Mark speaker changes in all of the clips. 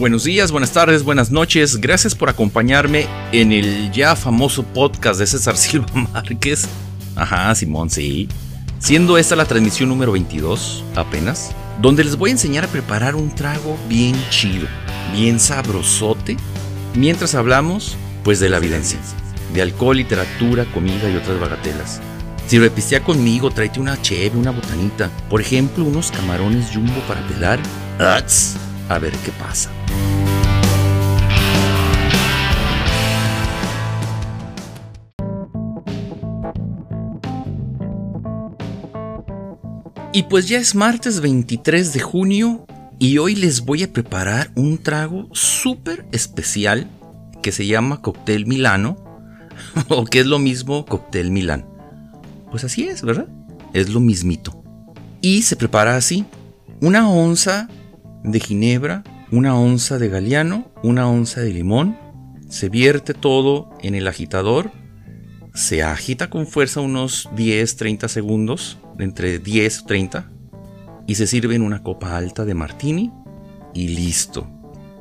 Speaker 1: Buenos días, buenas tardes, buenas noches. Gracias por acompañarme en el ya famoso podcast de César Silva Márquez. Ajá, Simón, sí. Siendo esta la transmisión número 22, apenas, donde les voy a enseñar a preparar un trago bien chido, bien sabrosote, mientras hablamos, pues, de la vida en sí, de alcohol, literatura, comida y otras bagatelas. Si repistía conmigo, tráete una cheve, una botanita, por ejemplo, unos camarones jumbo para pelar. ¡Ats! A ver qué pasa. Y pues ya es martes 23 de junio y hoy les voy a preparar un trago súper especial que se llama cóctel Milano o que es lo mismo cóctel Milán. Pues así es, ¿verdad? Es lo mismito. Y se prepara así. Una onza de ginebra, una onza de galiano, una onza de limón. Se vierte todo en el agitador. Se agita con fuerza unos 10-30 segundos entre 10 y 30 y se sirve en una copa alta de martini y listo.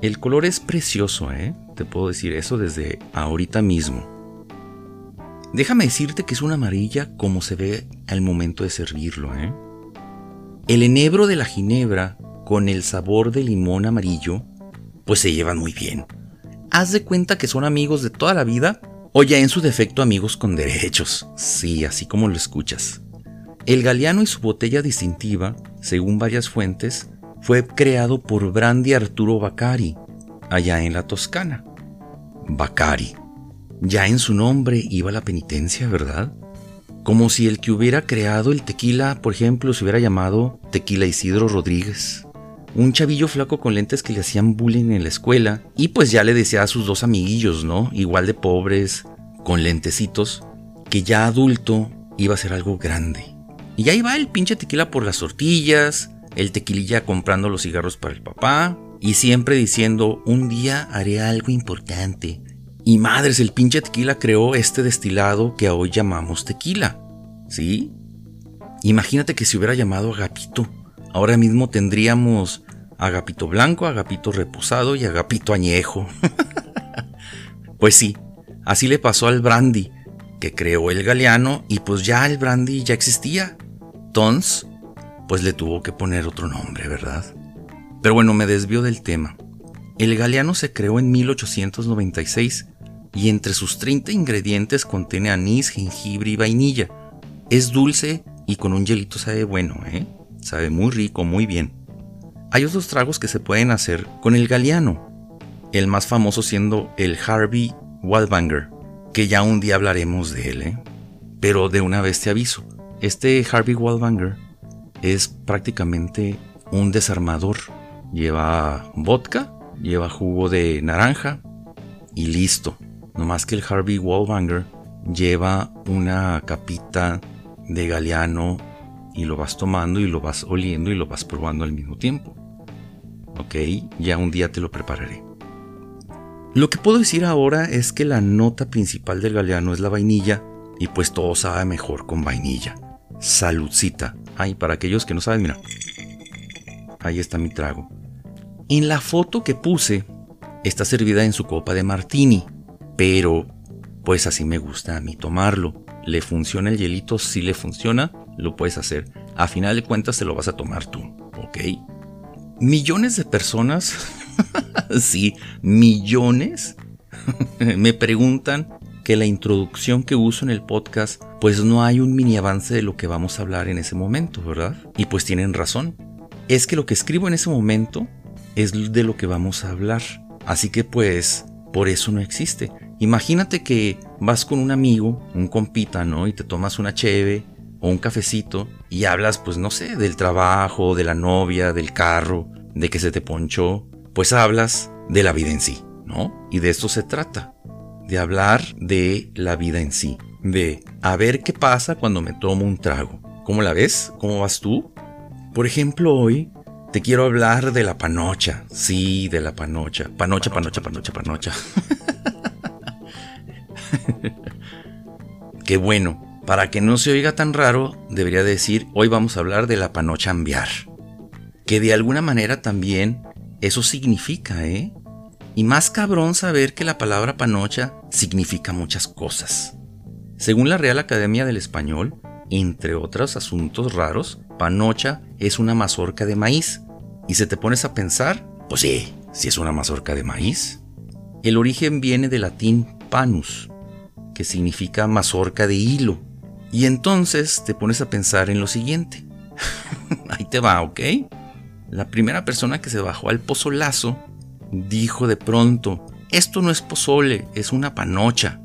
Speaker 1: El color es precioso, ¿eh? Te puedo decir eso desde ahorita mismo. Déjame decirte que es una amarilla como se ve al momento de servirlo, ¿eh? El enebro de la ginebra con el sabor de limón amarillo, pues se llevan muy bien. Haz de cuenta que son amigos de toda la vida o ya en su defecto amigos con derechos. Sí, así como lo escuchas. El Galeano y su botella distintiva, según varias fuentes, fue creado por Brandi Arturo Baccari, allá en la Toscana. Baccari. Ya en su nombre iba la penitencia, ¿verdad? Como si el que hubiera creado el tequila, por ejemplo, se hubiera llamado Tequila Isidro Rodríguez. Un chavillo flaco con lentes que le hacían bullying en la escuela y pues ya le decía a sus dos amiguillos, ¿no? Igual de pobres, con lentecitos, que ya adulto iba a ser algo grande. Y ahí va el pinche tequila por las tortillas, el tequililla comprando los cigarros para el papá, y siempre diciendo, un día haré algo importante. Y madres, el pinche tequila creó este destilado que hoy llamamos tequila. ¿Sí? Imagínate que se hubiera llamado agapito. Ahora mismo tendríamos agapito blanco, agapito reposado y agapito añejo. pues sí, así le pasó al brandy, que creó el galeano y pues ya el brandy ya existía. Tons, pues le tuvo que poner otro nombre, ¿verdad? Pero bueno, me desvió del tema. El galeano se creó en 1896 y entre sus 30 ingredientes contiene anís, jengibre y vainilla. Es dulce y con un hielito sabe bueno, ¿eh? Sabe muy rico, muy bien. Hay otros tragos que se pueden hacer con el galeano, el más famoso siendo el Harvey Wildbanger, que ya un día hablaremos de él, ¿eh? Pero de una vez te aviso, este Harvey Wildbanger es prácticamente un desarmador. Lleva vodka, lleva jugo de naranja y listo. No más que el Harvey Wallbanger lleva una capita de galeano y lo vas tomando y lo vas oliendo y lo vas probando al mismo tiempo. Ok, ya un día te lo prepararé. Lo que puedo decir ahora es que la nota principal del galeano es la vainilla y pues todo sabe mejor con vainilla. Saludcita. Ay, para aquellos que no saben, mira. Ahí está mi trago. En la foto que puse, está servida en su copa de martini. Pero, pues así me gusta a mí tomarlo. ¿Le funciona el hielito? Si le funciona, lo puedes hacer. A final de cuentas, te lo vas a tomar tú. ¿Ok? Millones de personas, sí, millones, me preguntan que la introducción que uso en el podcast, pues no hay un mini avance de lo que vamos a hablar en ese momento, ¿verdad? Y pues tienen razón. Es que lo que escribo en ese momento es de lo que vamos a hablar. Así que pues, por eso no existe. Imagínate que vas con un amigo, un compita, ¿no? Y te tomas una cheve o un cafecito y hablas, pues no sé, del trabajo, de la novia, del carro, de que se te ponchó. Pues hablas de la vida en sí, ¿no? Y de esto se trata de hablar de la vida en sí, de a ver qué pasa cuando me tomo un trago. ¿Cómo la ves? ¿Cómo vas tú? Por ejemplo, hoy te quiero hablar de la panocha. Sí, de la panocha. Panocha, panocha, panocha, panocha. Qué bueno. Para que no se oiga tan raro, debería decir, hoy vamos a hablar de la panocha ambiar. Que de alguna manera también eso significa, ¿eh? Y más cabrón saber que la palabra panocha significa muchas cosas. Según la Real Academia del Español, entre otros asuntos raros, panocha es una mazorca de maíz. Y se te pones a pensar, pues sí, si es una mazorca de maíz. El origen viene del latín panus, que significa mazorca de hilo. Y entonces te pones a pensar en lo siguiente. Ahí te va, ¿ok? La primera persona que se bajó al pozolazo dijo de pronto, esto no es pozole, es una panocha,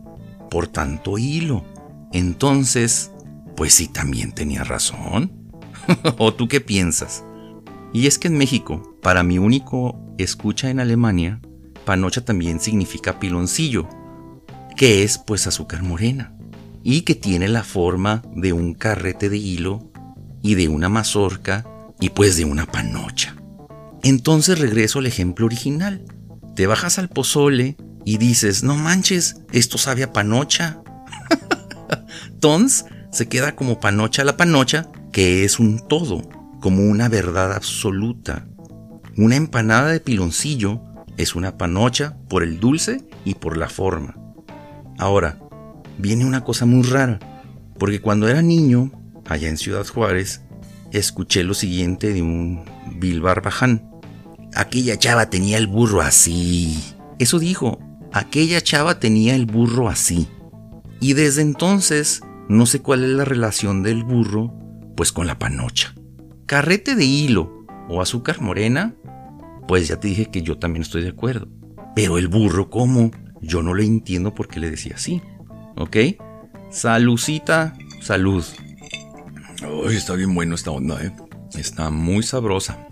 Speaker 1: por tanto hilo. Entonces, pues sí, también tenía razón. ¿O tú qué piensas? Y es que en México, para mi único escucha en Alemania, panocha también significa piloncillo, que es pues azúcar morena, y que tiene la forma de un carrete de hilo y de una mazorca y pues de una panocha. Entonces regreso al ejemplo original. Te bajas al pozole y dices, no manches, esto sabe a panocha. Tons se queda como panocha la panocha, que es un todo, como una verdad absoluta. Una empanada de piloncillo es una panocha por el dulce y por la forma. Ahora, viene una cosa muy rara, porque cuando era niño, allá en Ciudad Juárez, escuché lo siguiente de un Bill Barbaján. Aquella chava tenía el burro así. Eso dijo, aquella chava tenía el burro así. Y desde entonces no sé cuál es la relación del burro pues con la panocha. Carrete de hilo o azúcar morena, pues ya te dije que yo también estoy de acuerdo. Pero el burro, ¿cómo? Yo no le entiendo por qué le decía así. ¿Ok? Salucita, salud. Uy, está bien bueno esta onda, ¿eh? Está muy sabrosa.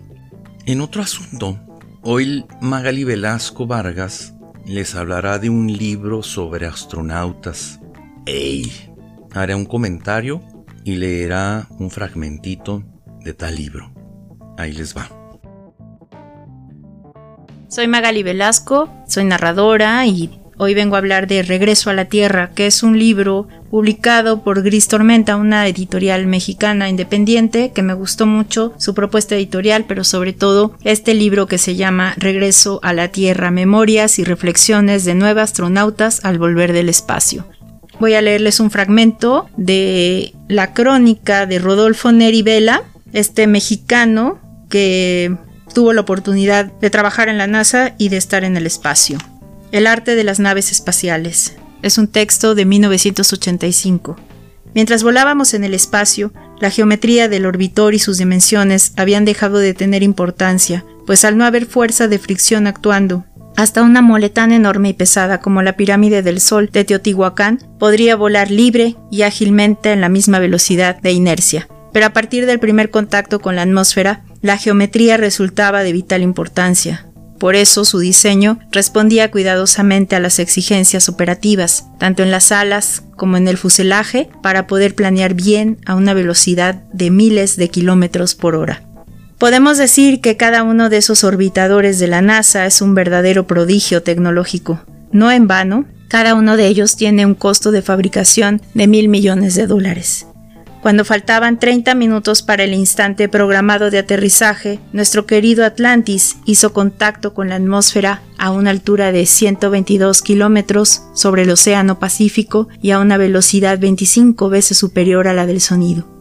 Speaker 1: En otro asunto, hoy Magali Velasco Vargas les hablará de un libro sobre astronautas. ¡Ey! Haré un comentario y leerá un fragmentito de tal libro. Ahí les va.
Speaker 2: Soy Magali Velasco, soy narradora y Hoy vengo a hablar de Regreso a la Tierra, que es un libro publicado por Gris Tormenta, una editorial mexicana independiente que me gustó mucho su propuesta editorial, pero sobre todo este libro que se llama Regreso a la Tierra, Memorias y Reflexiones de nueve astronautas al volver del espacio. Voy a leerles un fragmento de la crónica de Rodolfo Neri Vela, este mexicano que tuvo la oportunidad de trabajar en la NASA y de estar en el espacio. El arte de las naves espaciales. Es un texto de 1985. Mientras volábamos en el espacio, la geometría del orbitor y sus dimensiones habían dejado de tener importancia, pues al no haber fuerza de fricción actuando, hasta una mole tan enorme y pesada como la pirámide del Sol de Teotihuacán podría volar libre y ágilmente en la misma velocidad de inercia. Pero a partir del primer contacto con la atmósfera, la geometría resultaba de vital importancia. Por eso su diseño respondía cuidadosamente a las exigencias operativas, tanto en las alas como en el fuselaje, para poder planear bien a una velocidad de miles de kilómetros por hora. Podemos decir que cada uno de esos orbitadores de la NASA es un verdadero prodigio tecnológico. No en vano, cada uno de ellos tiene un costo de fabricación de mil millones de dólares. Cuando faltaban 30 minutos para el instante programado de aterrizaje, nuestro querido Atlantis hizo contacto con la atmósfera a una altura de 122 kilómetros sobre el Océano Pacífico y a una velocidad 25 veces superior a la del sonido.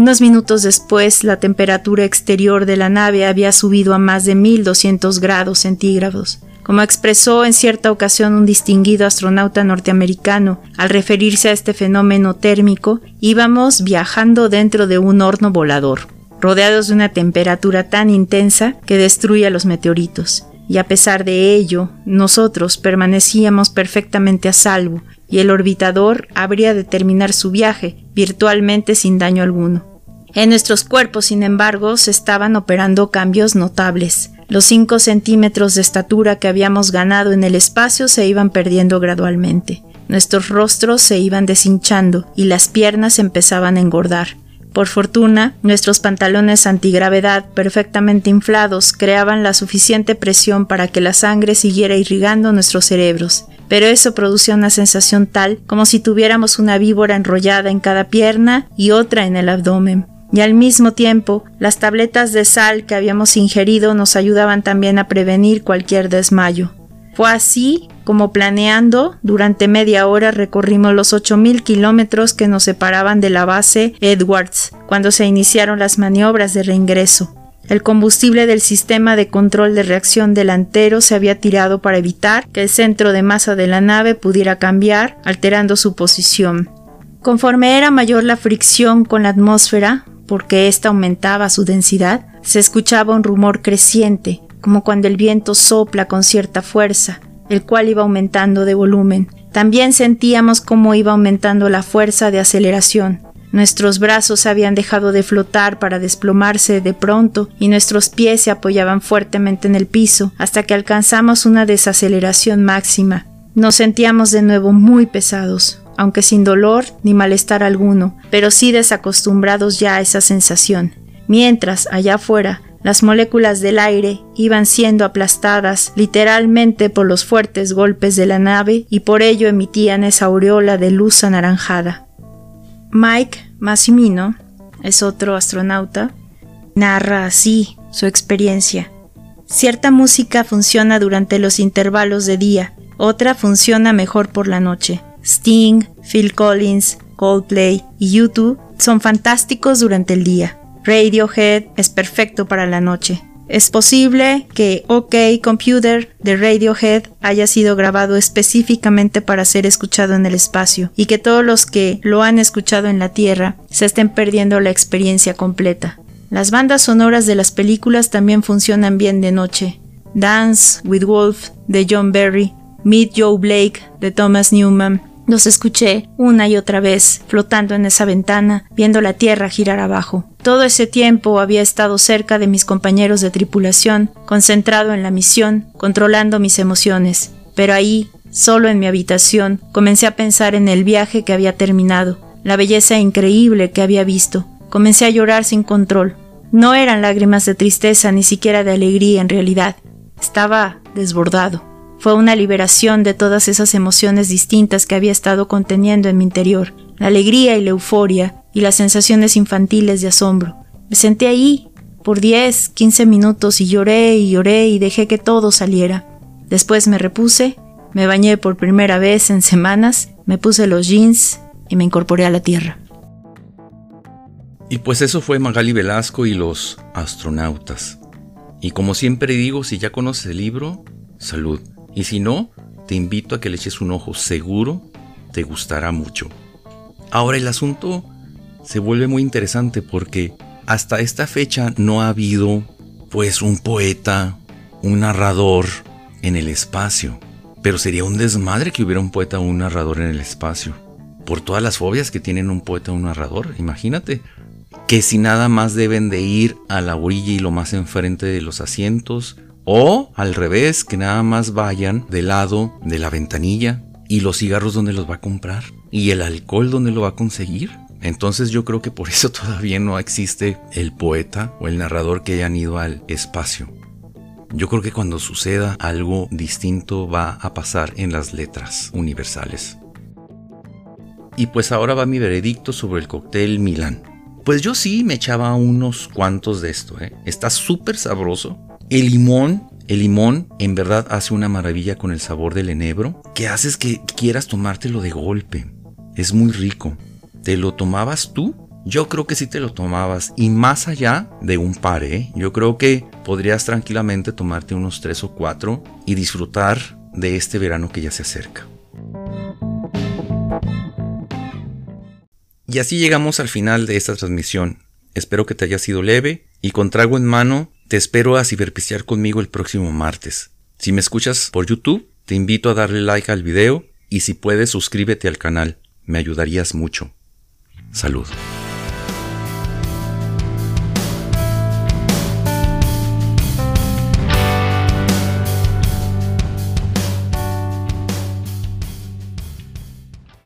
Speaker 2: Unos minutos después, la temperatura exterior de la nave había subido a más de 1200 grados centígrados, como expresó en cierta ocasión un distinguido astronauta norteamericano al referirse a este fenómeno térmico, íbamos viajando dentro de un horno volador, rodeados de una temperatura tan intensa que destruye los meteoritos. Y a pesar de ello, nosotros permanecíamos perfectamente a salvo, y el orbitador habría de terminar su viaje virtualmente sin daño alguno. En nuestros cuerpos, sin embargo, se estaban operando cambios notables. Los cinco centímetros de estatura que habíamos ganado en el espacio se iban perdiendo gradualmente. Nuestros rostros se iban deshinchando y las piernas empezaban a engordar. Por fortuna, nuestros pantalones antigravedad perfectamente inflados creaban la suficiente presión para que la sangre siguiera irrigando nuestros cerebros, pero eso producía una sensación tal como si tuviéramos una víbora enrollada en cada pierna y otra en el abdomen. Y al mismo tiempo las tabletas de sal que habíamos ingerido nos ayudaban también a prevenir cualquier desmayo. Fue así como planeando, durante media hora recorrimos los 8.000 kilómetros que nos separaban de la base Edwards cuando se iniciaron las maniobras de reingreso. El combustible del sistema de control de reacción delantero se había tirado para evitar que el centro de masa de la nave pudiera cambiar, alterando su posición. Conforme era mayor la fricción con la atmósfera, porque ésta aumentaba su densidad, se escuchaba un rumor creciente, como cuando el viento sopla con cierta fuerza, el cual iba aumentando de volumen. También sentíamos cómo iba aumentando la fuerza de aceleración. Nuestros brazos habían dejado de flotar para desplomarse de pronto y nuestros pies se apoyaban fuertemente en el piso hasta que alcanzamos una desaceleración máxima. Nos sentíamos de nuevo muy pesados, aunque sin dolor ni malestar alguno, pero sí desacostumbrados ya a esa sensación. Mientras, allá afuera, las moléculas del aire iban siendo aplastadas literalmente por los fuertes golpes de la nave y por ello emitían esa aureola de luz anaranjada. Mike Massimino es otro astronauta, narra así su experiencia. Cierta música funciona durante los intervalos de día, otra funciona mejor por la noche. Sting, Phil Collins, Coldplay y YouTube son fantásticos durante el día. Radiohead es perfecto para la noche. Es posible que OK Computer de Radiohead haya sido grabado específicamente para ser escuchado en el espacio y que todos los que lo han escuchado en la Tierra se estén perdiendo la experiencia completa. Las bandas sonoras de las películas también funcionan bien de noche. Dance with Wolf de John Barry, Meet Joe Blake de Thomas Newman, los escuché una y otra vez, flotando en esa ventana, viendo la tierra girar abajo. Todo ese tiempo había estado cerca de mis compañeros de tripulación, concentrado en la misión, controlando mis emociones. Pero ahí, solo en mi habitación, comencé a pensar en el viaje que había terminado, la belleza increíble que había visto. Comencé a llorar sin control. No eran lágrimas de tristeza ni siquiera de alegría en realidad. Estaba desbordado. Fue una liberación de todas esas emociones distintas que había estado conteniendo en mi interior, la alegría y la euforia y las sensaciones infantiles de asombro. Me senté ahí por 10, 15 minutos y lloré y lloré y dejé que todo saliera. Después me repuse, me bañé por primera vez en semanas, me puse los jeans y me incorporé a la tierra.
Speaker 1: Y pues eso fue Magali Velasco y los astronautas. Y como siempre digo, si ya conoces el libro, salud. Y si no, te invito a que le eches un ojo seguro, te gustará mucho. Ahora el asunto se vuelve muy interesante porque hasta esta fecha no ha habido pues un poeta, un narrador en el espacio. Pero sería un desmadre que hubiera un poeta o un narrador en el espacio. Por todas las fobias que tienen un poeta o un narrador, imagínate. Que si nada más deben de ir a la orilla y lo más enfrente de los asientos, o al revés, que nada más vayan del lado de la ventanilla y los cigarros donde los va a comprar y el alcohol donde lo va a conseguir. Entonces yo creo que por eso todavía no existe el poeta o el narrador que hayan ido al espacio. Yo creo que cuando suceda algo distinto va a pasar en las letras universales. Y pues ahora va mi veredicto sobre el cóctel Milán. Pues yo sí me echaba unos cuantos de esto, ¿eh? Está súper sabroso. El limón, el limón en verdad hace una maravilla con el sabor del enebro, que haces que quieras tomártelo de golpe. Es muy rico. ¿Te lo tomabas tú? Yo creo que sí te lo tomabas. Y más allá de un par, ¿eh? Yo creo que podrías tranquilamente tomarte unos tres o cuatro y disfrutar de este verano que ya se acerca. Y así llegamos al final de esta transmisión. Espero que te haya sido leve y con trago en mano te espero a ciberpiciar conmigo el próximo martes. Si me escuchas por YouTube, te invito a darle like al video y si puedes suscríbete al canal, me ayudarías mucho. Salud.